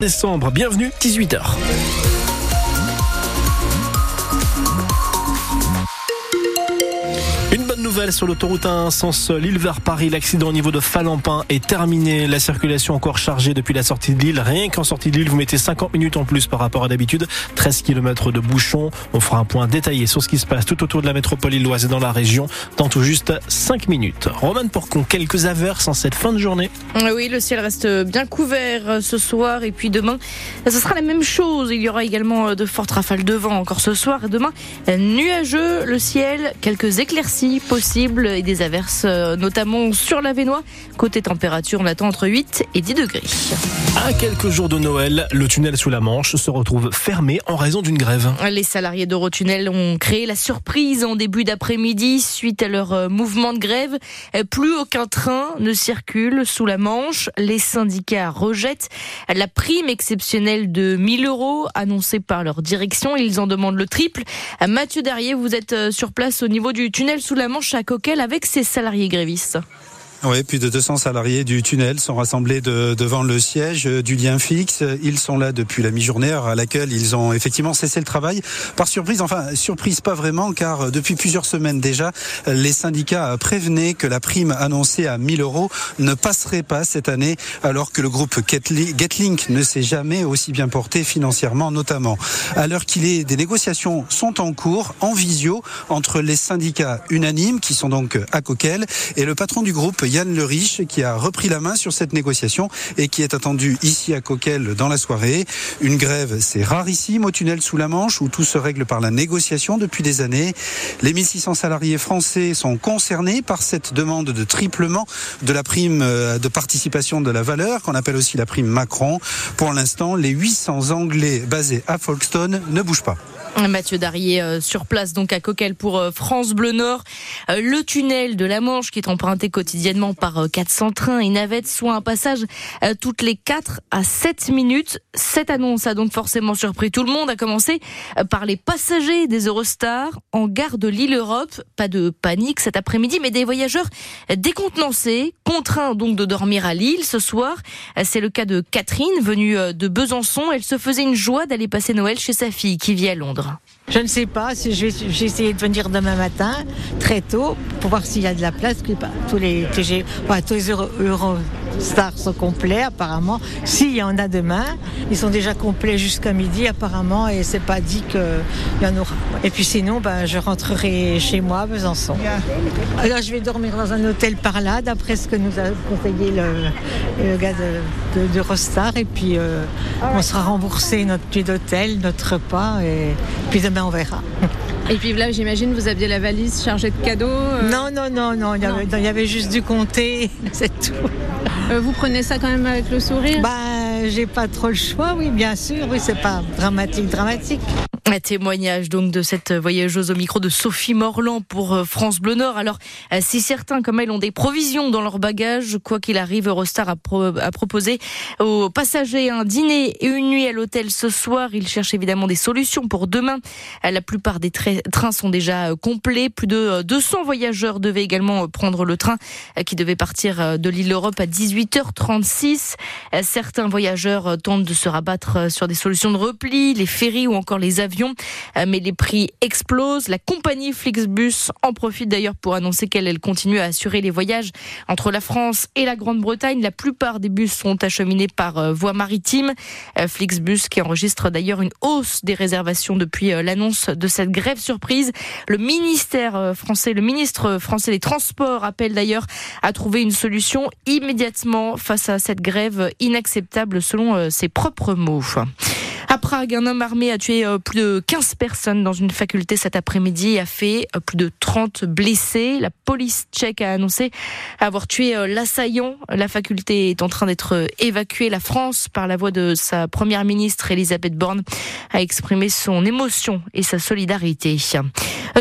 décembre. Bienvenue, 18h. Sur l'autoroute 1 sens Lille vers Paris. L'accident au niveau de Falampin est terminé. La circulation encore chargée depuis la sortie de Lille. Rien qu'en sortie de Lille, vous mettez 50 minutes en plus par rapport à d'habitude. 13 km de bouchons. On fera un point détaillé sur ce qui se passe tout autour de la métropole lilloise et dans la région dans tout juste 5 minutes. Roman Porcon, quelques averses en cette fin de journée. Oui, le ciel reste bien couvert ce soir et puis demain, ce sera la même chose. Il y aura également de fortes rafales de vent encore ce soir et demain, nuageux le ciel, quelques éclaircies possibles et des averses euh, notamment sur la Vénois. Côté température, on attend entre 8 et 10 degrés. À quelques jours de Noël, le tunnel sous la Manche se retrouve fermé en raison d'une grève. Les salariés d'Eurotunnel ont créé la surprise en début d'après-midi suite à leur euh, mouvement de grève. Euh, plus aucun train ne circule sous la Manche. Les syndicats rejettent la prime exceptionnelle de 1000 euros annoncée par leur direction. Ils en demandent le triple. Mathieu Derrier, vous êtes sur place au niveau du tunnel sous la Manche avec ses salariés grévistes. Oui, plus de 200 salariés du tunnel sont rassemblés de, devant le siège du lien fixe. Ils sont là depuis la mi-journée à laquelle ils ont effectivement cessé le travail. Par surprise, enfin surprise pas vraiment, car depuis plusieurs semaines déjà, les syndicats prévenaient que la prime annoncée à 1000 euros ne passerait pas cette année, alors que le groupe Getlink ne s'est jamais aussi bien porté financièrement notamment. À l'heure qu'il est, des négociations sont en cours, en visio, entre les syndicats unanimes, qui sont donc à Coquel, et le patron du groupe Yann Le Riche qui a repris la main sur cette négociation et qui est attendu ici à Coquel dans la soirée. Une grève, c'est rarissime au tunnel sous la Manche où tout se règle par la négociation depuis des années. Les 1600 salariés français sont concernés par cette demande de triplement de la prime euh, de participation de la valeur qu'on appelle aussi la prime Macron. Pour l'instant, les 800 Anglais basés à Folkestone ne bougent pas. Mathieu Darier euh, sur place donc à Coquel pour euh, France Bleu Nord. Euh, le tunnel de la Manche qui est emprunté quotidiennement par 400 trains et navettes, soit un passage toutes les 4 à 7 minutes. Cette annonce a donc forcément surpris tout le monde, à commencer par les passagers des Eurostars en gare de l'île Europe. Pas de panique cet après-midi, mais des voyageurs décontenancés, contraints donc de dormir à Lille ce soir. C'est le cas de Catherine, venue de Besançon. Elle se faisait une joie d'aller passer Noël chez sa fille qui vit à Londres. Je ne sais pas si je vais, de venir demain matin, très tôt, pour voir s'il y a de la place. Tous les TG, tous les Eurostars sont complets apparemment. S'il y en a demain, ils sont déjà complets jusqu'à midi apparemment, et c'est pas dit qu'il y en aura. Et puis sinon, ben, je rentrerai chez moi à Besançon. Alors je vais dormir dans un hôtel par là, d'après ce que nous a conseillé le, gars de, de, Et puis euh, on sera remboursé notre nuit d'hôtel, notre repas, et puis demain on verra. Et puis là, j'imagine, vous aviez la valise chargée de cadeaux euh Non, non, non, non, il y, avait, il y avait juste du comté, c'est tout. Euh, vous prenez ça quand même avec le sourire? Bah, j'ai pas trop le choix, oui, bien sûr, oui, c'est pas dramatique, dramatique. Un témoignage donc de cette voyageuse au micro de Sophie Morland pour euh, France Bleu Nord. Alors, euh, si certains comme elle ont des provisions dans leur bagage, quoi qu'il arrive, Eurostar a, proposé aux passagers un dîner et une nuit à l'hôtel ce soir. Ils cherchent évidemment des solutions pour demain. Euh, la plupart des trains sont déjà complets. Plus de 200 voyageurs devaient également prendre le train qui devait partir de l'île Europe à 18h36. Certains voyageurs tentent de se rabattre sur des solutions de repli, les ferries ou encore les avions euh, mais les prix explosent. La compagnie Flixbus en profite d'ailleurs pour annoncer qu'elle continue à assurer les voyages entre la France et la Grande-Bretagne. La plupart des bus sont acheminés par euh, voie maritime. Euh, Flixbus qui enregistre d'ailleurs une hausse des réservations depuis l'annonce de cette grève surprise. Le ministère français, le ministre français des Transports appelle d'ailleurs à trouver une solution immédiatement face à cette grève inacceptable selon ses propres mots. À Prague, un homme armé a tué euh, plus de 15 personnes dans une faculté cet après-midi et a fait euh, plus de 30 blessés. La police tchèque a annoncé avoir tué euh, l'assaillant. La faculté est en train d'être évacuée. La France, par la voix de sa première ministre Elisabeth Borne, a exprimé son émotion et sa solidarité.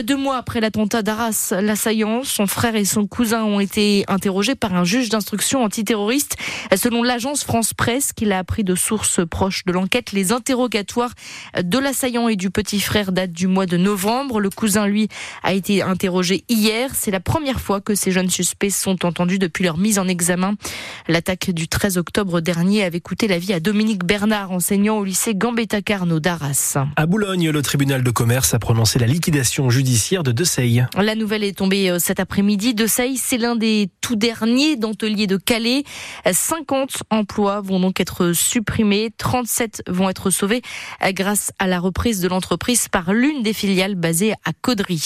Deux mois après l'attentat d'Arras, l'assaillant, son frère et son cousin ont été interrogés par un juge d'instruction antiterroriste. Selon l'agence France Presse, qu'il a appris de sources proches de l'enquête, les interrogatoires de l'assaillant et du petit frère datent du mois de novembre. Le cousin, lui, a été interrogé hier. C'est la première fois que ces jeunes suspects sont entendus depuis leur mise en examen. L'attaque du 13 octobre dernier avait coûté la vie à Dominique Bernard, enseignant au lycée Gambetta Carnot d'Arras. À Boulogne, le tribunal de commerce a prononcé la liquidation judiciaire La nouvelle est tombée euh, cet après-midi. Deseille, c'est l'un des tout derniers denteliers de Calais. 50 emplois vont donc être supprimés, 37 vont être sauvés euh, grâce à la reprise de l'entreprise par l'une des filiales basées à Caudry.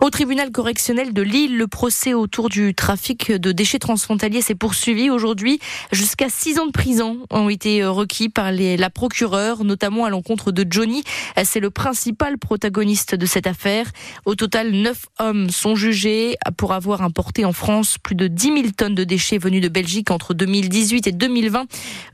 Au tribunal correctionnel de Lille, le procès autour du trafic de déchets transfrontaliers s'est poursuivi aujourd'hui. Jusqu'à six ans de prison ont été requis par la procureure, notamment à l'encontre de Johnny. C'est le principal protagoniste de cette affaire. Au total, neuf hommes sont jugés pour avoir importé en France plus de 10 000 tonnes de déchets venus de Belgique entre 2018 et 2020.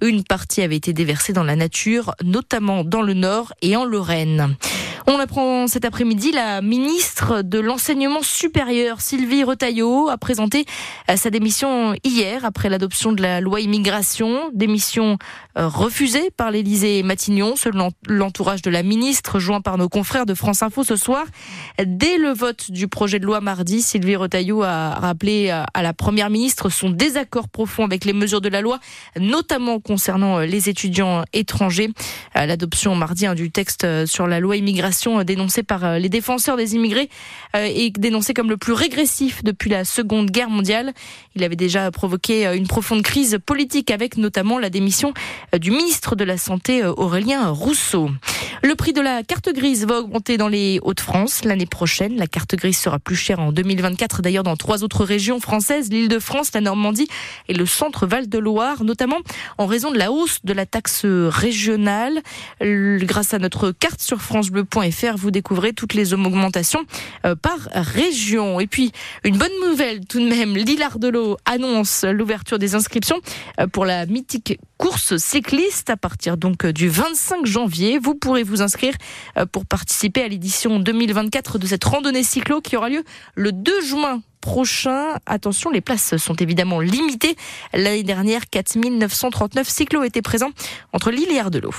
Une partie avait été déversée dans la nature, notamment dans le Nord et en Lorraine. On apprend cet après-midi, la ministre de l'Enseignement supérieur, Sylvie Retailleau, a présenté euh, sa démission hier après l'adoption de la loi immigration. Démission euh, refusée par l'Élysée Matignon, selon l'entourage de la ministre, joint par nos confrères de France Info ce soir. Dès le vote du projet de loi mardi, Sylvie Retailleau a rappelé euh, à la première ministre son désaccord profond avec les mesures de la loi, notamment concernant les étudiants étrangers. L'adoption mardi hein, du texte sur la loi immigration euh, dénoncée par euh, les défenseurs des immigrés euh, et dénoncé comme le plus régressif depuis la Seconde Guerre mondiale. Il avait déjà provoqué une profonde crise politique avec notamment la démission du ministre de la Santé Aurélien Rousseau. Le prix de la carte grise va augmenter dans les Hauts-de-France l'année prochaine. La carte grise sera plus chère en 2024 d'ailleurs dans trois autres régions françaises, l'Île-de-France, la Normandie et le centre Val-de-Loire, notamment en raison de la hausse de la taxe régionale. Grâce à notre carte sur vous découvrez toutes les augmentations euh, par région. Et puis, une bonne nouvelle tout de même, l'Île-Ardelot annonce l'ouverture des inscriptions euh, pour la mythique course cycliste à partir donc du 25 janvier. Vous pourrez vous inscrire euh, pour participer à l'édition 2024 de cette randonnée cyclo qui aura lieu le 2 juin prochain. Attention, les places sont évidemment limitées. L'année dernière, 4939 cyclos étaient présents entre Lille et Ardelot.